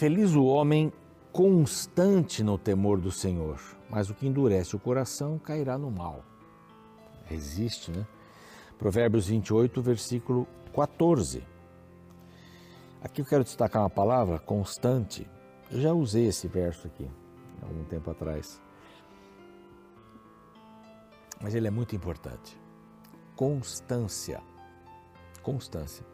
Feliz o homem constante no temor do Senhor, mas o que endurece o coração cairá no mal. Resiste, né? Provérbios 28, versículo 14. Aqui eu quero destacar uma palavra, constante. Eu já usei esse verso aqui, há algum tempo atrás. Mas ele é muito importante. Constância. Constância.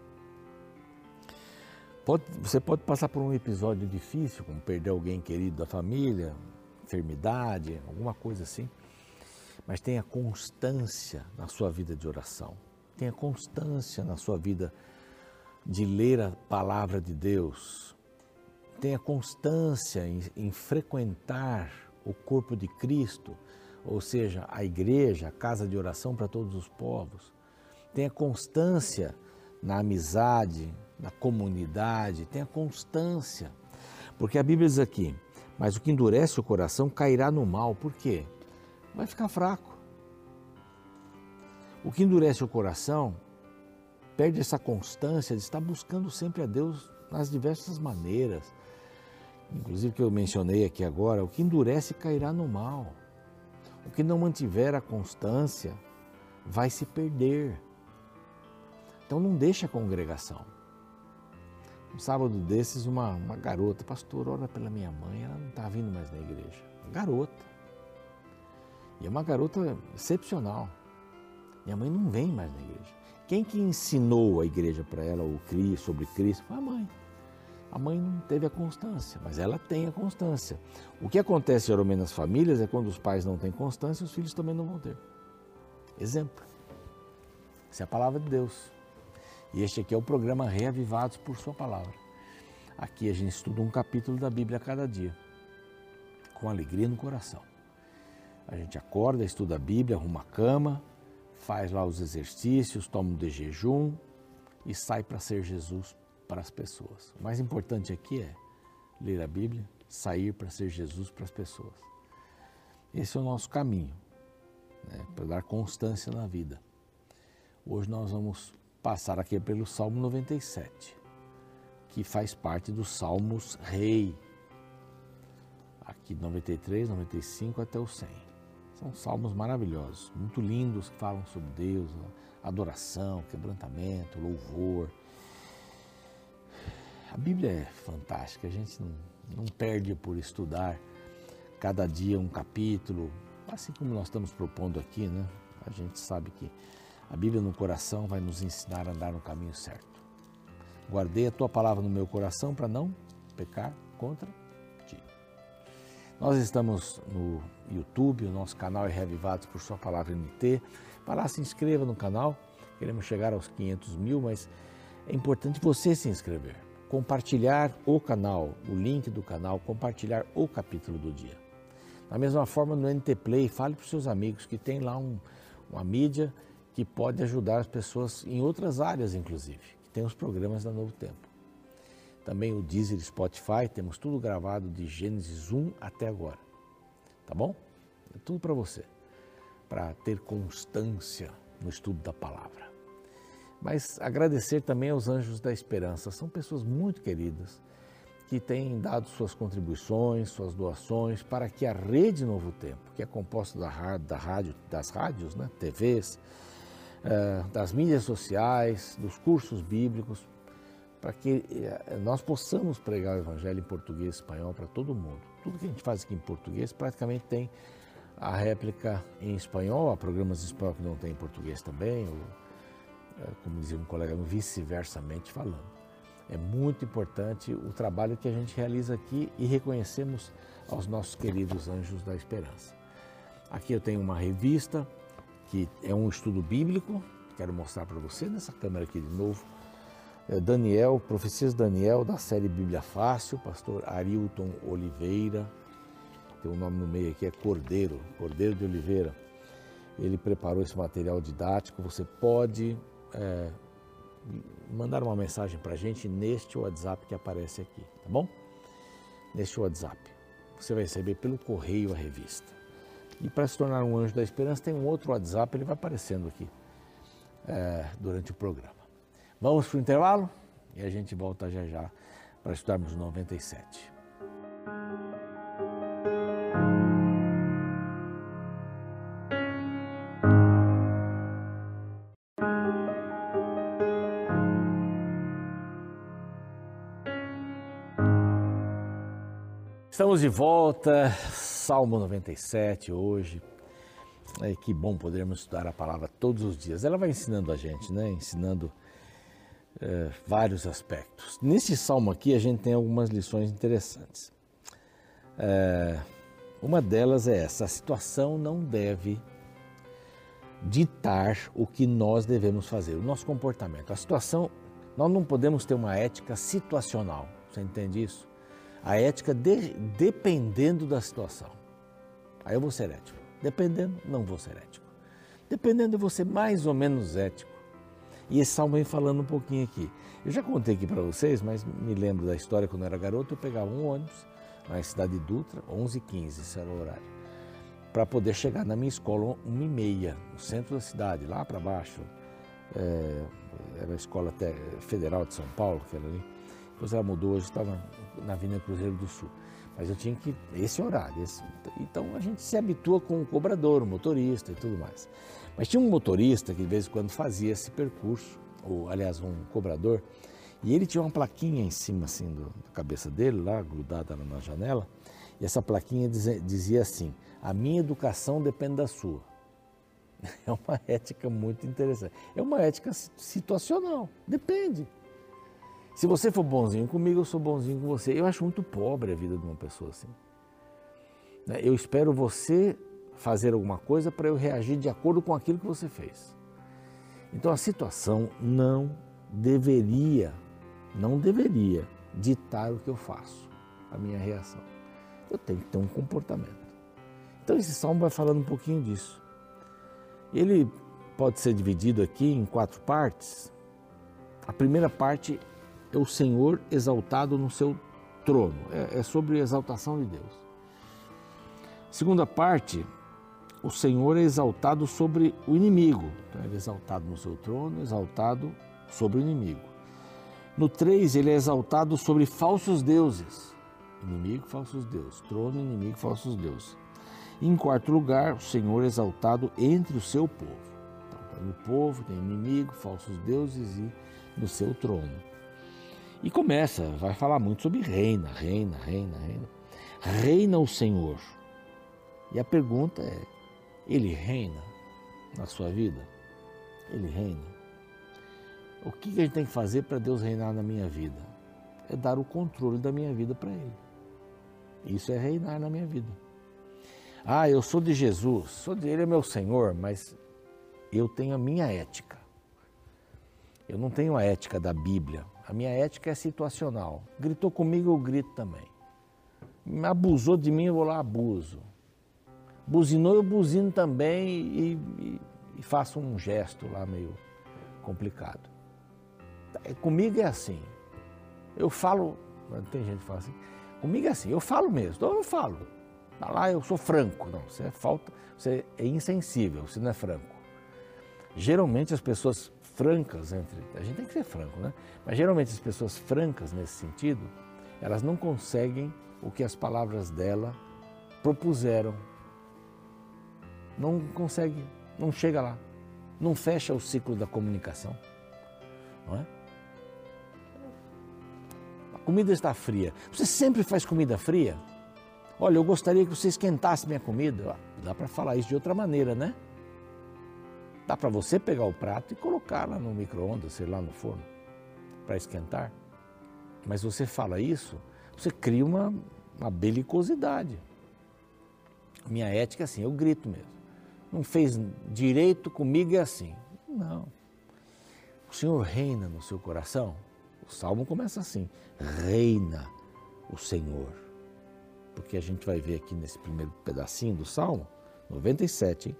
Pode, você pode passar por um episódio difícil, como perder alguém querido da família, enfermidade, alguma coisa assim, mas tenha constância na sua vida de oração, tenha constância na sua vida de ler a palavra de Deus, tenha constância em, em frequentar o corpo de Cristo, ou seja, a igreja, a casa de oração para todos os povos, tenha constância na amizade, na comunidade, tenha constância. Porque a Bíblia diz aqui: mas o que endurece o coração cairá no mal. Por quê? Vai ficar fraco. O que endurece o coração perde essa constância de estar buscando sempre a Deus nas diversas maneiras. Inclusive que eu mencionei aqui agora, o que endurece cairá no mal. O que não mantiver a constância vai se perder. Então não deixe a congregação. Um sábado desses, uma, uma garota, pastor, ora pela minha mãe, ela não está vindo mais na igreja. Garota. E é uma garota excepcional. Minha mãe não vem mais na igreja. Quem que ensinou a igreja para ela o Cristo, sobre Cristo foi a mãe. A mãe não teve a constância, mas ela tem a constância. O que acontece geralmente nas famílias é quando os pais não têm constância, os filhos também não vão ter. Exemplo. Essa é a palavra de Deus. E este aqui é o programa Reavivados por Sua Palavra. Aqui a gente estuda um capítulo da Bíblia a cada dia, com alegria no coração. A gente acorda, estuda a Bíblia, arruma a cama, faz lá os exercícios, toma um de jejum e sai para ser Jesus para as pessoas. O mais importante aqui é ler a Bíblia, sair para ser Jesus para as pessoas. Esse é o nosso caminho, né, para dar constância na vida. Hoje nós vamos passar aqui pelo Salmo 97, que faz parte dos Salmos Rei. Aqui 93, 95 até o 100. São salmos maravilhosos, muito lindos, que falam sobre Deus, adoração, quebrantamento, louvor. A Bíblia é fantástica, a gente não, não perde por estudar cada dia um capítulo, assim como nós estamos propondo aqui, né? A gente sabe que a Bíblia no coração vai nos ensinar a andar no caminho certo. Guardei a tua palavra no meu coração para não pecar contra ti. Nós estamos no YouTube, o nosso canal é Reavivados por Sua Palavra NT. Vá lá, se inscreva no canal. Queremos chegar aos 500 mil, mas é importante você se inscrever. Compartilhar o canal, o link do canal, compartilhar o capítulo do dia. Da mesma forma, no NT Play, fale para os seus amigos que tem lá um, uma mídia que pode ajudar as pessoas em outras áreas, inclusive, que tem os programas da Novo Tempo. Também o Deezer Spotify, temos tudo gravado de Gênesis 1 até agora. Tá bom? É tudo para você, para ter constância no estudo da palavra. Mas agradecer também aos Anjos da Esperança, são pessoas muito queridas que têm dado suas contribuições, suas doações para que a Rede Novo Tempo, que é composta da, rádio, das rádios, né, TVs, das mídias sociais, dos cursos bíblicos, para que eh, nós possamos pregar o Evangelho em português e espanhol para todo mundo. Tudo que a gente faz aqui em português praticamente tem a réplica em espanhol, há programas em espanhol que não tem em português também, ou, eh, como dizia um colega, vice-versamente falando. É muito importante o trabalho que a gente realiza aqui e reconhecemos aos nossos queridos anjos da esperança. Aqui eu tenho uma revista que é um estudo bíblico, quero mostrar para você nessa câmera aqui de novo. É Daniel, Profecias Daniel, da série Bíblia Fácil, pastor Arilton Oliveira, tem um nome no meio aqui, é Cordeiro, Cordeiro de Oliveira. Ele preparou esse material didático, você pode é, mandar uma mensagem para a gente neste WhatsApp que aparece aqui, tá bom? Neste WhatsApp. Você vai receber pelo correio a revista. E para se tornar um anjo da esperança, tem um outro WhatsApp, ele vai aparecendo aqui é, durante o programa. Vamos para o intervalo e a gente volta já já para estudarmos o 97. Estamos de volta, Salmo 97 hoje. É, que bom podermos estudar a palavra todos os dias. Ela vai ensinando a gente, né? Ensinando é, vários aspectos. Nesse salmo aqui a gente tem algumas lições interessantes. É, uma delas é essa: a situação não deve ditar o que nós devemos fazer, o nosso comportamento. A situação, nós não podemos ter uma ética situacional. Você entende isso? A ética de, dependendo da situação. Aí eu vou ser ético. Dependendo, não vou ser ético. Dependendo, eu vou ser mais ou menos ético. E esse salmo vem falando um pouquinho aqui. Eu já contei aqui para vocês, mas me lembro da história quando eu era garoto, eu pegava um ônibus na cidade de Dutra, 11h15, esse era o horário, para poder chegar na minha escola 1h30, no centro da cidade, lá para baixo. É, era a escola federal de São Paulo, que era ali depois ela mudou, hoje está na, na Avenida Cruzeiro do Sul. Mas eu tinha que. Esse horário. Esse, então a gente se habitua com o cobrador, o motorista e tudo mais. Mas tinha um motorista que de vez em quando fazia esse percurso, ou aliás, um cobrador, e ele tinha uma plaquinha em cima assim do, da cabeça dele, lá grudada na janela, e essa plaquinha dizia, dizia assim: A minha educação depende da sua. É uma ética muito interessante. É uma ética situacional, depende. Se você for bonzinho comigo, eu sou bonzinho com você. Eu acho muito pobre a vida de uma pessoa assim. Né? Eu espero você fazer alguma coisa para eu reagir de acordo com aquilo que você fez. Então a situação não deveria, não deveria ditar o que eu faço, a minha reação. Eu tenho que ter um comportamento. Então esse salmo vai falando um pouquinho disso. Ele pode ser dividido aqui em quatro partes. A primeira parte o Senhor exaltado no seu trono. É, é sobre a exaltação de Deus. Segunda parte, o Senhor é exaltado sobre o inimigo. Então, ele é exaltado no seu trono, exaltado sobre o inimigo. No 3, ele é exaltado sobre falsos deuses. Inimigo, falsos deuses. Trono, inimigo, falsos deuses. Em quarto lugar, o Senhor é exaltado entre o seu povo. Então, tem o povo, tem inimigo, falsos deuses e no seu trono. E começa, vai falar muito sobre reina, reina, reina, reina. Reina o Senhor. E a pergunta é: Ele reina na sua vida? Ele reina? O que a gente tem que fazer para Deus reinar na minha vida? É dar o controle da minha vida para Ele. Isso é reinar na minha vida. Ah, eu sou de Jesus, sou de Ele é meu Senhor, mas eu tenho a minha ética. Eu não tenho a ética da Bíblia, a minha ética é situacional. Gritou comigo, eu grito também. Me abusou de mim, eu vou lá abuso. Buzinou, eu buzino também e, e, e faço um gesto lá meio complicado. É, comigo é assim. Eu falo, tem gente que fala assim, comigo é assim, eu falo mesmo, então eu falo. Tá lá eu sou franco. Não, você é falta, você é insensível, você não é franco. Geralmente as pessoas francas entre. A gente tem que ser franco, né? Mas geralmente as pessoas francas nesse sentido, elas não conseguem o que as palavras dela propuseram. Não consegue, não chega lá. Não fecha o ciclo da comunicação. Não é? A comida está fria. Você sempre faz comida fria? Olha, eu gostaria que você esquentasse minha comida. Dá para falar isso de outra maneira, né? Dá para você pegar o prato e colocar lá no micro-ondas, sei lá, no forno, para esquentar. Mas você fala isso, você cria uma, uma belicosidade. Minha ética é assim, eu grito mesmo. Não fez direito comigo é assim. Não. O Senhor reina no seu coração. O salmo começa assim: reina o Senhor. Porque a gente vai ver aqui nesse primeiro pedacinho do salmo, 97, hein?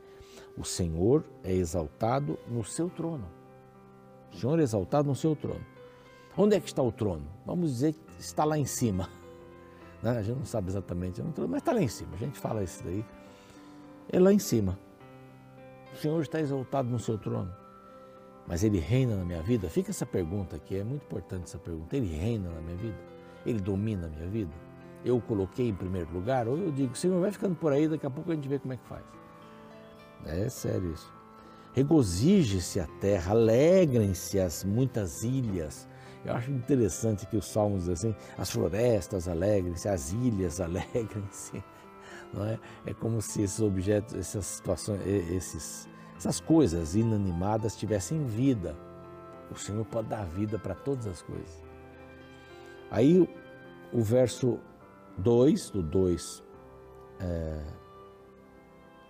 O Senhor é exaltado no seu trono. O Senhor é exaltado no seu trono. Onde é que está o trono? Vamos dizer que está lá em cima. Né? A gente não sabe exatamente mas está lá em cima. A gente fala isso daí. É lá em cima. O Senhor está exaltado no seu trono. Mas Ele reina na minha vida? Fica essa pergunta aqui, é muito importante essa pergunta. Ele reina na minha vida? Ele domina a minha vida? Eu o coloquei em primeiro lugar? Ou eu digo, Senhor, vai ficando por aí, daqui a pouco a gente vê como é que faz. É sério isso. Regozije-se a terra, alegrem-se as muitas ilhas. Eu acho interessante que os salmos dizem assim, as florestas alegrem-se, as ilhas alegrem-se. É? é como se esses objetos, essas situações, esses, essas coisas inanimadas tivessem vida. O Senhor pode dar vida para todas as coisas. Aí o verso 2, do 2, é, é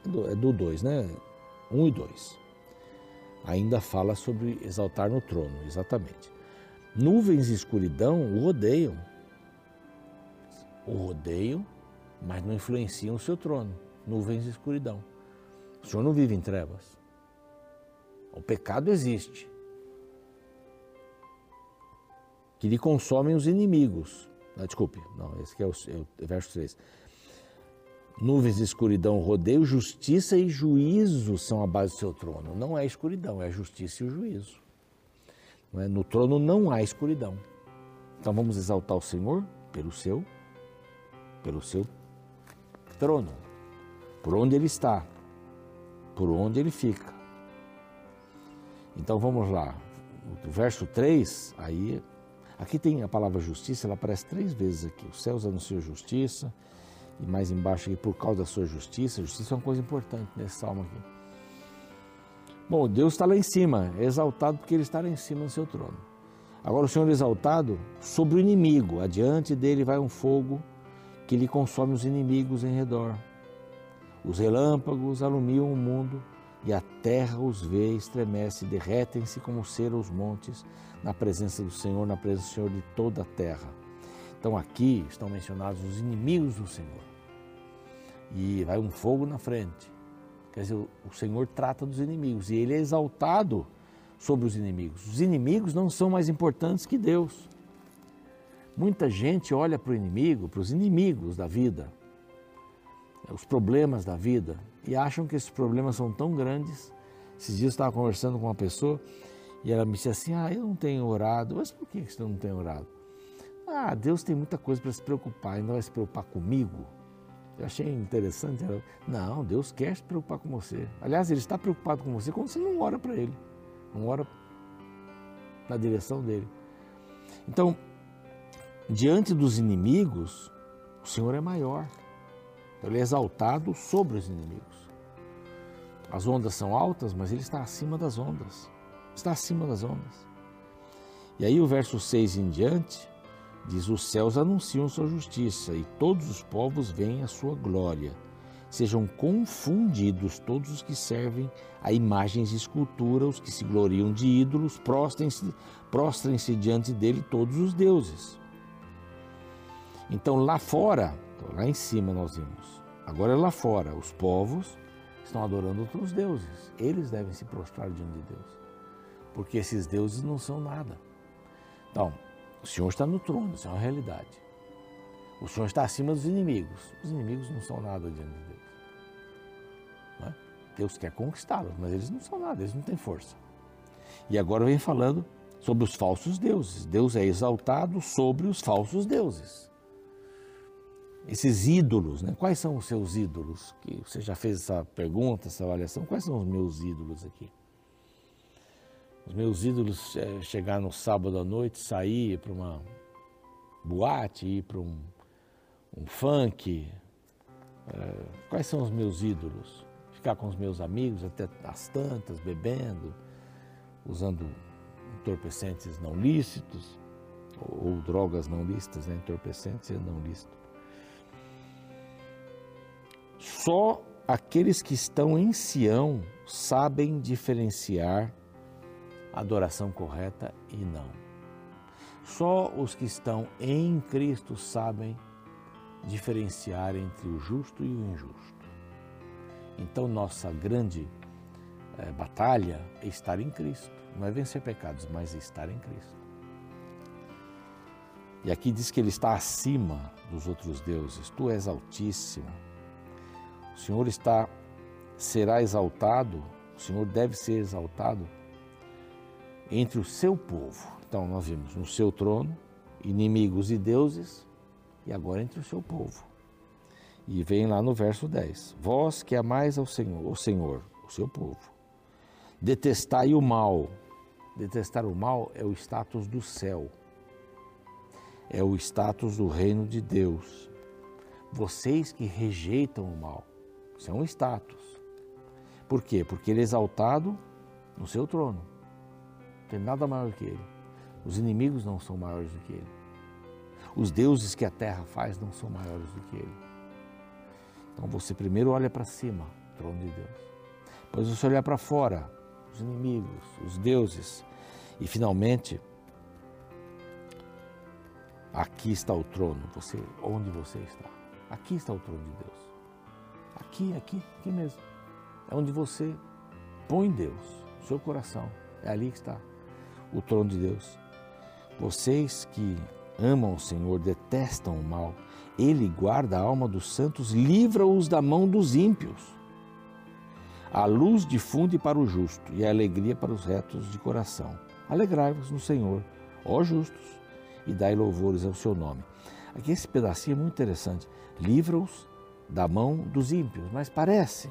do 2, é né? 1 um e 2. Ainda fala sobre exaltar no trono, exatamente. Nuvens e escuridão o rodeiam. O rodeiam, mas não influenciam o seu trono. Nuvens e escuridão. O Senhor não vive em trevas. O pecado existe. Que lhe consomem os inimigos. Ah, desculpe, não, esse é o, é o verso 3. Nuvens de escuridão rodeio, justiça e juízo são a base do seu trono. Não é escuridão, é a justiça e o juízo. É? No trono não há escuridão. Então vamos exaltar o Senhor pelo seu, pelo seu trono, por onde ele está, por onde ele fica. Então vamos lá, o verso 3, aí, aqui tem a palavra justiça, ela aparece três vezes aqui. Os céus anunciam justiça, e mais embaixo aqui, por causa da sua justiça. Justiça é uma coisa importante nesse salmo aqui. Bom, Deus está lá em cima, é exaltado porque Ele está lá em cima do seu trono. Agora o Senhor é exaltado sobre o inimigo, adiante dele vai um fogo que lhe consome os inimigos em redor. Os relâmpagos alumiam o mundo e a terra os vê, estremece, derretem-se como cera os montes na presença do Senhor, na presença do Senhor de toda a terra. Então aqui estão mencionados os inimigos do Senhor. E vai um fogo na frente. Quer dizer, o Senhor trata dos inimigos e ele é exaltado sobre os inimigos. Os inimigos não são mais importantes que Deus. Muita gente olha para o inimigo, para os inimigos da vida, os problemas da vida, e acham que esses problemas são tão grandes. Esses dias eu estava conversando com uma pessoa e ela me disse assim: Ah, eu não tenho orado. Mas por que você não tem orado? Ah, Deus tem muita coisa para se preocupar, não vai se preocupar comigo. Eu achei interessante. Não, Deus quer se preocupar com você. Aliás, Ele está preocupado com você quando você não ora para Ele, não ora na direção dele. Então, diante dos inimigos, o Senhor é maior. Ele é exaltado sobre os inimigos. As ondas são altas, mas Ele está acima das ondas. Está acima das ondas. E aí, o verso 6 em diante Diz: Os céus anunciam sua justiça e todos os povos veem a sua glória. Sejam confundidos todos os que servem a imagens de escultura, os que se gloriam de ídolos, prostrem-se prostrem diante dele todos os deuses. Então lá fora, lá em cima nós vimos, agora lá fora, os povos estão adorando outros deuses. Eles devem se prostrar diante de Deus, porque esses deuses não são nada. Então, o Senhor está no trono, isso é uma realidade. O Senhor está acima dos inimigos. Os inimigos não são nada diante de Deus. É? Deus quer conquistá-los, mas eles não são nada, eles não têm força. E agora vem falando sobre os falsos deuses. Deus é exaltado sobre os falsos deuses. Esses ídolos, né? quais são os seus ídolos? Que você já fez essa pergunta, essa avaliação? Quais são os meus ídolos aqui? Os meus ídolos é chegar no sábado à noite, sair para uma boate, ir para um, um funk. É, quais são os meus ídolos? Ficar com os meus amigos até as tantas, bebendo, usando entorpecentes não lícitos, ou, ou drogas não lícitas, né? entorpecentes e não lícitos. Só aqueles que estão em Sião sabem diferenciar adoração correta e não. Só os que estão em Cristo sabem diferenciar entre o justo e o injusto. Então, nossa grande é, batalha é estar em Cristo. Não é vencer pecados, mas é estar em Cristo. E aqui diz que Ele está acima dos outros deuses. Tu és altíssimo. O Senhor está, será exaltado, o Senhor deve ser exaltado entre o seu povo. Então, nós vimos no seu trono, inimigos e deuses, e agora entre o seu povo. E vem lá no verso 10: Vós que amais ao Senhor, o Senhor, o seu povo, detestai o mal. Detestar o mal é o status do céu, é o status do reino de Deus. Vocês que rejeitam o mal, isso é um status. Por quê? Porque ele é exaltado no seu trono. Tem nada maior que ele. Os inimigos não são maiores do que ele. Os deuses que a terra faz não são maiores do que ele. Então você primeiro olha para cima, trono de Deus. Depois você olha para fora, os inimigos, os deuses. E finalmente, aqui está o trono, você, onde você está. Aqui está o trono de Deus. Aqui, aqui, aqui mesmo. É onde você põe Deus, seu coração. É ali que está o trono de Deus. Vocês que amam o Senhor, detestam o mal, ele guarda a alma dos santos, livra-os da mão dos ímpios. A luz difunde para o justo e a alegria para os retos de coração. Alegrai-vos no Senhor, ó justos, e dai louvores ao seu nome. Aqui esse pedacinho é muito interessante. Livra-os da mão dos ímpios, mas parece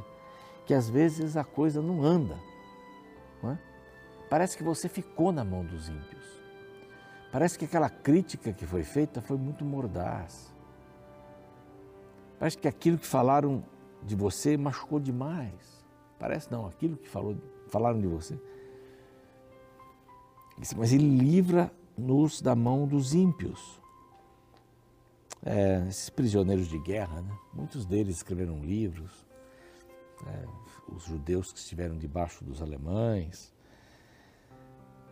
que às vezes a coisa não anda. Não é? Parece que você ficou na mão dos ímpios. Parece que aquela crítica que foi feita foi muito mordaz. Parece que aquilo que falaram de você machucou demais. Parece não, aquilo que falou, falaram de você. Mas ele livra-nos da mão dos ímpios. É, esses prisioneiros de guerra, né? muitos deles escreveram livros, é, os judeus que estiveram debaixo dos alemães.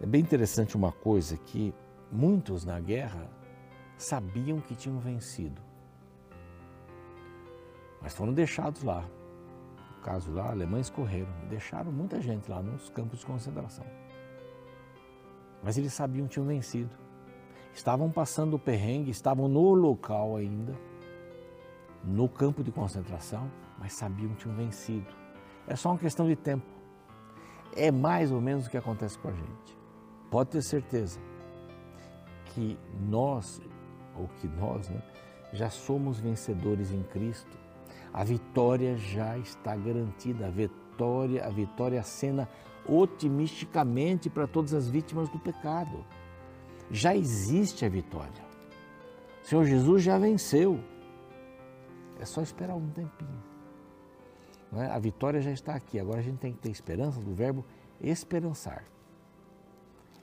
É bem interessante uma coisa que muitos na guerra sabiam que tinham vencido, mas foram deixados lá. No caso lá, alemães correram, deixaram muita gente lá nos campos de concentração. Mas eles sabiam que tinham vencido. Estavam passando o perrengue, estavam no local ainda, no campo de concentração, mas sabiam que tinham vencido. É só uma questão de tempo. É mais ou menos o que acontece com a gente. Pode ter certeza que nós, ou que nós, né, já somos vencedores em Cristo. A vitória já está garantida. A vitória, a vitória acena otimisticamente para todas as vítimas do pecado. Já existe a vitória. O Senhor Jesus já venceu. É só esperar um tempinho. É? A vitória já está aqui. Agora a gente tem que ter esperança do verbo esperançar.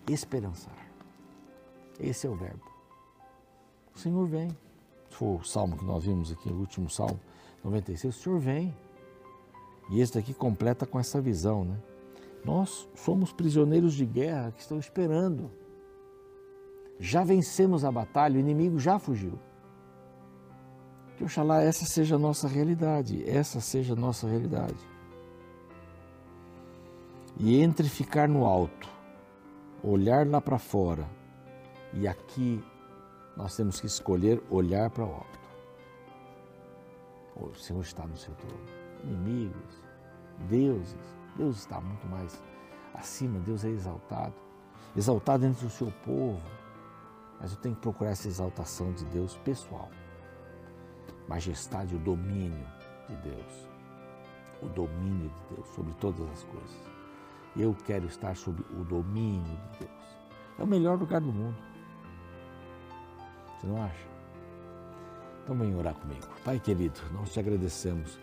Esperançar. Esse é o verbo. O Senhor vem. For o salmo que nós vimos aqui, o último salmo, 96, o Senhor vem. E esse daqui completa com essa visão, né? Nós somos prisioneiros de guerra que estão esperando. Já vencemos a batalha, o inimigo já fugiu. Que oxalá essa seja a nossa realidade, essa seja a nossa realidade. E entre ficar no alto, olhar lá para fora, e aqui nós temos que escolher olhar para o alto. O Senhor está no seu trono. Inimigos, deuses, Deus está muito mais acima, Deus é exaltado. Exaltado entre o seu povo. Mas eu tenho que procurar essa exaltação de Deus pessoal majestade, o domínio de Deus. O domínio de Deus sobre todas as coisas. Eu quero estar sob o domínio de Deus. É o melhor lugar do mundo. Você não acha? Então vem orar comigo. Pai querido, nós te agradecemos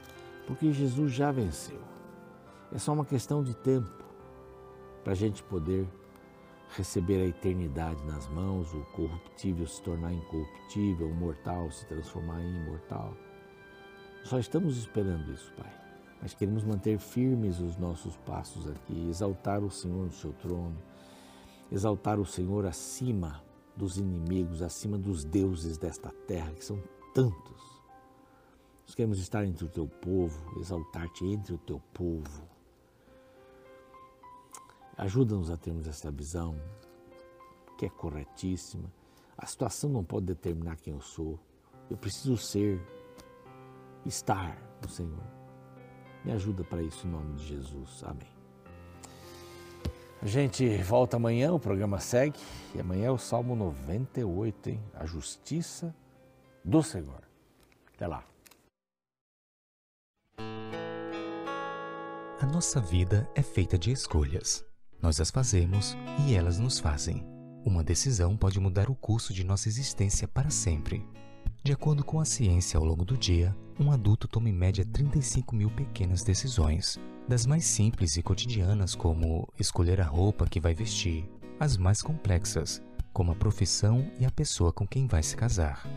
porque Jesus já venceu. É só uma questão de tempo para a gente poder receber a eternidade nas mãos, o corruptível se tornar incorruptível, o mortal se transformar em imortal. Só estamos esperando isso, Pai. Mas queremos manter firmes os nossos passos aqui, exaltar o Senhor no seu trono, exaltar o Senhor acima dos inimigos, acima dos deuses desta terra, que são tantos. Nós queremos estar entre o teu povo, exaltar-te entre o teu povo Ajuda-nos a termos essa visão que é corretíssima. A situação não pode determinar quem eu sou. Eu preciso ser, estar no Senhor. Me ajuda para isso em nome de Jesus. Amém. A gente volta amanhã, o programa segue. E amanhã é o Salmo 98, hein? A justiça do Senhor. Até lá. A nossa vida é feita de escolhas. Nós as fazemos e elas nos fazem. Uma decisão pode mudar o curso de nossa existência para sempre. De acordo com a ciência, ao longo do dia, um adulto toma em média 35 mil pequenas decisões, das mais simples e cotidianas, como escolher a roupa que vai vestir, às mais complexas, como a profissão e a pessoa com quem vai se casar.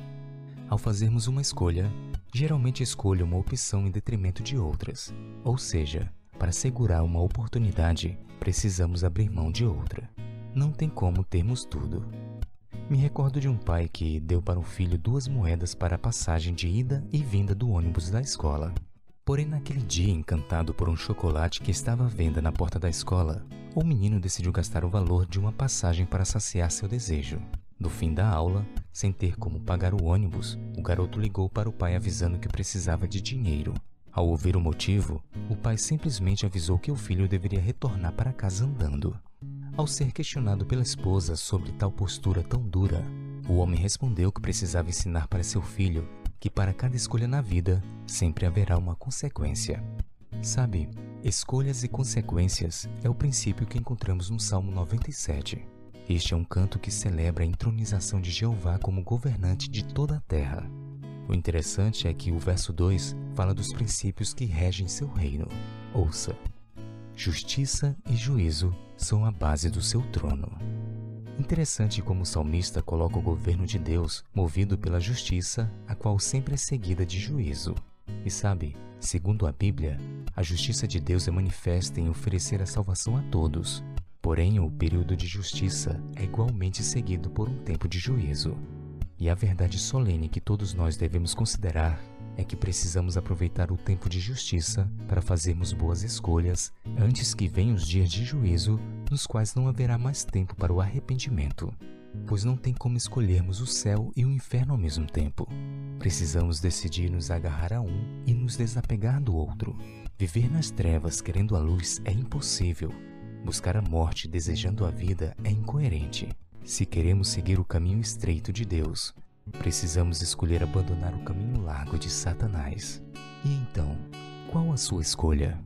Ao fazermos uma escolha, geralmente escolho uma opção em detrimento de outras, ou seja, para segurar uma oportunidade, precisamos abrir mão de outra. Não tem como termos tudo. Me recordo de um pai que deu para o filho duas moedas para a passagem de ida e vinda do ônibus da escola. Porém, naquele dia, encantado por um chocolate que estava à venda na porta da escola, o menino decidiu gastar o valor de uma passagem para saciar seu desejo. No fim da aula, sem ter como pagar o ônibus, o garoto ligou para o pai avisando que precisava de dinheiro. Ao ouvir o motivo, o pai simplesmente avisou que o filho deveria retornar para casa andando. Ao ser questionado pela esposa sobre tal postura tão dura, o homem respondeu que precisava ensinar para seu filho que para cada escolha na vida sempre haverá uma consequência. Sabe, escolhas e consequências é o princípio que encontramos no Salmo 97. Este é um canto que celebra a entronização de Jeová como governante de toda a terra. O interessante é que o verso 2 fala dos princípios que regem seu reino. Ouça: Justiça e juízo são a base do seu trono. Interessante como o salmista coloca o governo de Deus movido pela justiça, a qual sempre é seguida de juízo. E sabe, segundo a Bíblia, a justiça de Deus é manifesta em oferecer a salvação a todos. Porém, o período de justiça é igualmente seguido por um tempo de juízo. E a verdade solene que todos nós devemos considerar é que precisamos aproveitar o tempo de justiça para fazermos boas escolhas antes que venham os dias de juízo, nos quais não haverá mais tempo para o arrependimento, pois não tem como escolhermos o céu e o inferno ao mesmo tempo. Precisamos decidir nos agarrar a um e nos desapegar do outro. Viver nas trevas querendo a luz é impossível. Buscar a morte desejando a vida é incoerente. Se queremos seguir o caminho estreito de Deus, Precisamos escolher abandonar o caminho largo de Satanás. E então, qual a sua escolha?